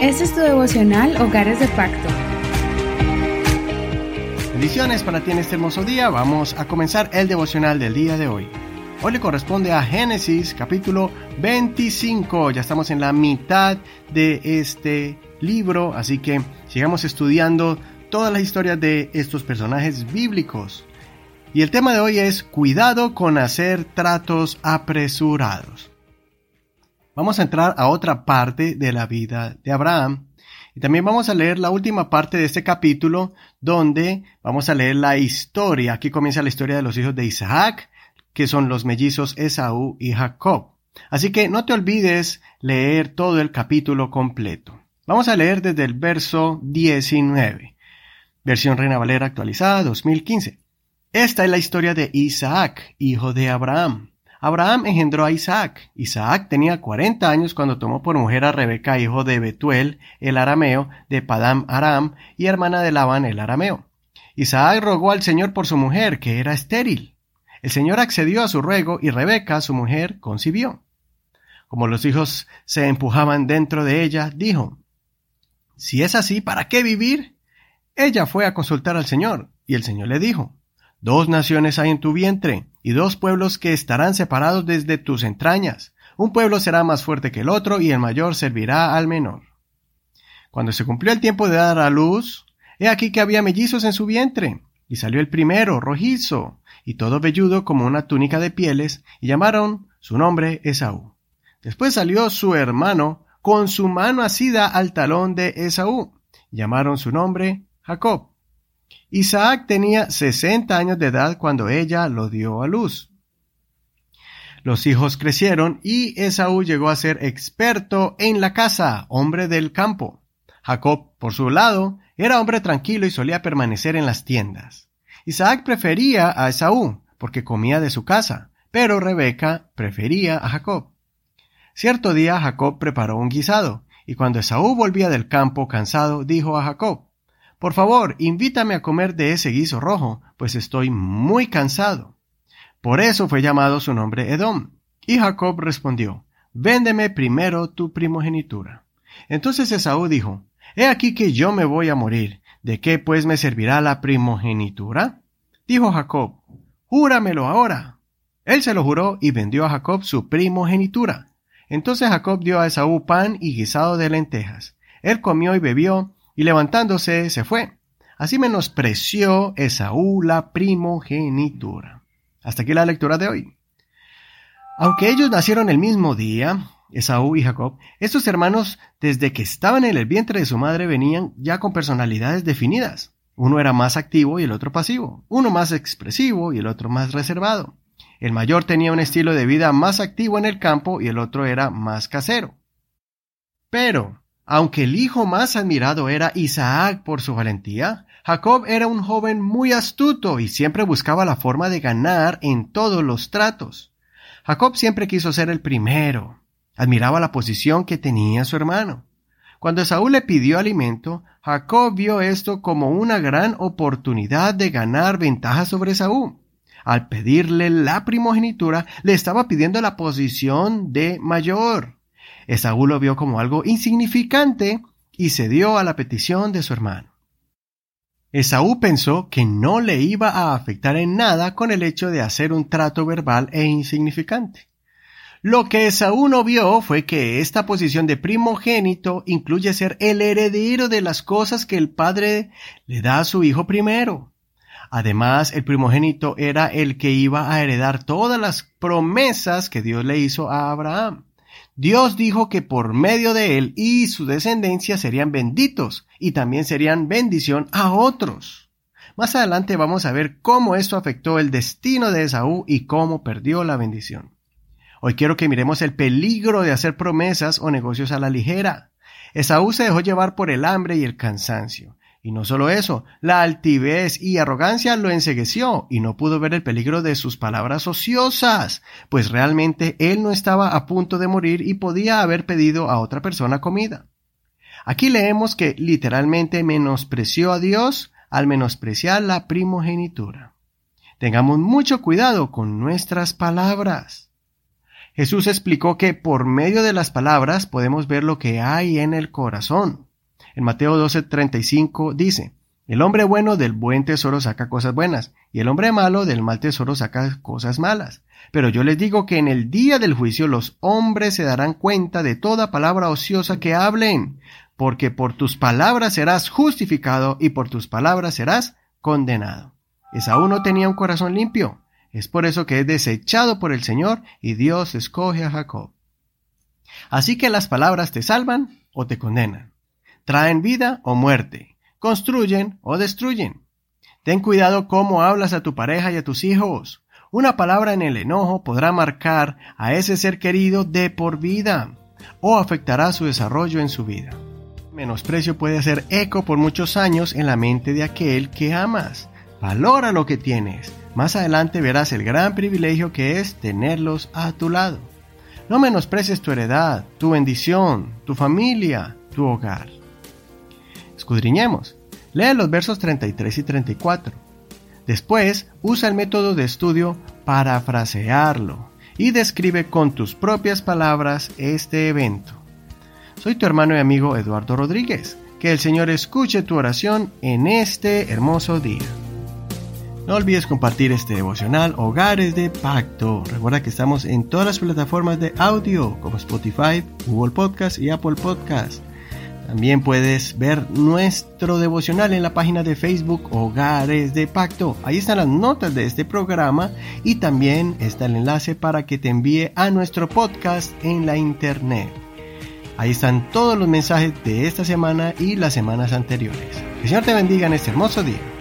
Este es tu devocional Hogares de Pacto. Bendiciones para ti en este hermoso día. Vamos a comenzar el devocional del día de hoy. Hoy le corresponde a Génesis capítulo 25. Ya estamos en la mitad de este libro, así que sigamos estudiando todas las historias de estos personajes bíblicos. Y el tema de hoy es cuidado con hacer tratos apresurados. Vamos a entrar a otra parte de la vida de Abraham y también vamos a leer la última parte de este capítulo donde vamos a leer la historia. Aquí comienza la historia de los hijos de Isaac, que son los mellizos Esaú y Jacob. Así que no te olvides leer todo el capítulo completo. Vamos a leer desde el verso 19, versión Reina Valera actualizada 2015. Esta es la historia de Isaac, hijo de Abraham. Abraham engendró a Isaac. Isaac tenía cuarenta años cuando tomó por mujer a Rebeca, hijo de Betuel, el arameo, de Padam Aram, y hermana de Labán, el arameo. Isaac rogó al Señor por su mujer, que era estéril. El Señor accedió a su ruego y Rebeca, su mujer, concibió. Como los hijos se empujaban dentro de ella, dijo, Si es así, ¿para qué vivir? Ella fue a consultar al Señor, y el Señor le dijo, Dos naciones hay en tu vientre, y dos pueblos que estarán separados desde tus entrañas. Un pueblo será más fuerte que el otro, y el mayor servirá al menor. Cuando se cumplió el tiempo de dar a luz, he aquí que había mellizos en su vientre, y salió el primero, rojizo, y todo velludo como una túnica de pieles, y llamaron su nombre Esaú. Después salió su hermano, con su mano asida al talón de Esaú, llamaron su nombre Jacob. Isaac tenía sesenta años de edad cuando ella lo dio a luz. Los hijos crecieron y Esaú llegó a ser experto en la casa, hombre del campo. Jacob, por su lado, era hombre tranquilo y solía permanecer en las tiendas. Isaac prefería a Esaú, porque comía de su casa, pero Rebeca prefería a Jacob. Cierto día Jacob preparó un guisado, y cuando Esaú volvía del campo cansado, dijo a Jacob, por favor, invítame a comer de ese guiso rojo, pues estoy muy cansado. Por eso fue llamado su nombre Edom. Y Jacob respondió, Véndeme primero tu primogenitura. Entonces Esaú dijo, He aquí que yo me voy a morir. ¿De qué pues me servirá la primogenitura? Dijo Jacob, Júramelo ahora. Él se lo juró y vendió a Jacob su primogenitura. Entonces Jacob dio a Esaú pan y guisado de lentejas. Él comió y bebió, y levantándose se fue. Así menospreció Esaú la primogenitura. Hasta aquí la lectura de hoy. Aunque ellos nacieron el mismo día, Esaú y Jacob, estos hermanos desde que estaban en el vientre de su madre venían ya con personalidades definidas. Uno era más activo y el otro pasivo, uno más expresivo y el otro más reservado. El mayor tenía un estilo de vida más activo en el campo y el otro era más casero. Pero, aunque el hijo más admirado era Isaac por su valentía, Jacob era un joven muy astuto y siempre buscaba la forma de ganar en todos los tratos. Jacob siempre quiso ser el primero. Admiraba la posición que tenía su hermano. Cuando Esaú le pidió alimento, Jacob vio esto como una gran oportunidad de ganar ventaja sobre Esaú. Al pedirle la primogenitura, le estaba pidiendo la posición de mayor. Esaú lo vio como algo insignificante y cedió a la petición de su hermano. Esaú pensó que no le iba a afectar en nada con el hecho de hacer un trato verbal e insignificante. Lo que Esaú no vio fue que esta posición de primogénito incluye ser el heredero de las cosas que el padre le da a su hijo primero. Además, el primogénito era el que iba a heredar todas las promesas que Dios le hizo a Abraham. Dios dijo que por medio de él y su descendencia serían benditos y también serían bendición a otros. Más adelante vamos a ver cómo esto afectó el destino de Esaú y cómo perdió la bendición. Hoy quiero que miremos el peligro de hacer promesas o negocios a la ligera. Esaú se dejó llevar por el hambre y el cansancio. Y no solo eso, la altivez y arrogancia lo ensegueció y no pudo ver el peligro de sus palabras ociosas, pues realmente él no estaba a punto de morir y podía haber pedido a otra persona comida. Aquí leemos que literalmente menospreció a Dios al menospreciar la primogenitura. Tengamos mucho cuidado con nuestras palabras. Jesús explicó que por medio de las palabras podemos ver lo que hay en el corazón. En Mateo 12:35 dice, el hombre bueno del buen tesoro saca cosas buenas, y el hombre malo del mal tesoro saca cosas malas. Pero yo les digo que en el día del juicio los hombres se darán cuenta de toda palabra ociosa que hablen, porque por tus palabras serás justificado y por tus palabras serás condenado. Esaú no tenía un corazón limpio, es por eso que es desechado por el Señor y Dios escoge a Jacob. Así que las palabras te salvan o te condenan, traen vida o muerte, construyen o destruyen. Ten cuidado cómo hablas a tu pareja y a tus hijos. Una palabra en el enojo podrá marcar a ese ser querido de por vida o afectará su desarrollo en su vida. Menosprecio puede hacer eco por muchos años en la mente de aquel que amas. Valora lo que tienes, más adelante verás el gran privilegio que es tenerlos a tu lado. No menosprecies tu heredad, tu bendición, tu familia, tu hogar. Escudriñemos. Lee los versos 33 y 34. Después, usa el método de estudio parafrasearlo y describe con tus propias palabras este evento. Soy tu hermano y amigo Eduardo Rodríguez. Que el Señor escuche tu oración en este hermoso día. No olvides compartir este devocional Hogares de Pacto. Recuerda que estamos en todas las plataformas de audio como Spotify, Google Podcast y Apple Podcast. También puedes ver nuestro devocional en la página de Facebook Hogares de Pacto. Ahí están las notas de este programa y también está el enlace para que te envíe a nuestro podcast en la internet. Ahí están todos los mensajes de esta semana y las semanas anteriores. Que el Señor te bendiga en este hermoso día.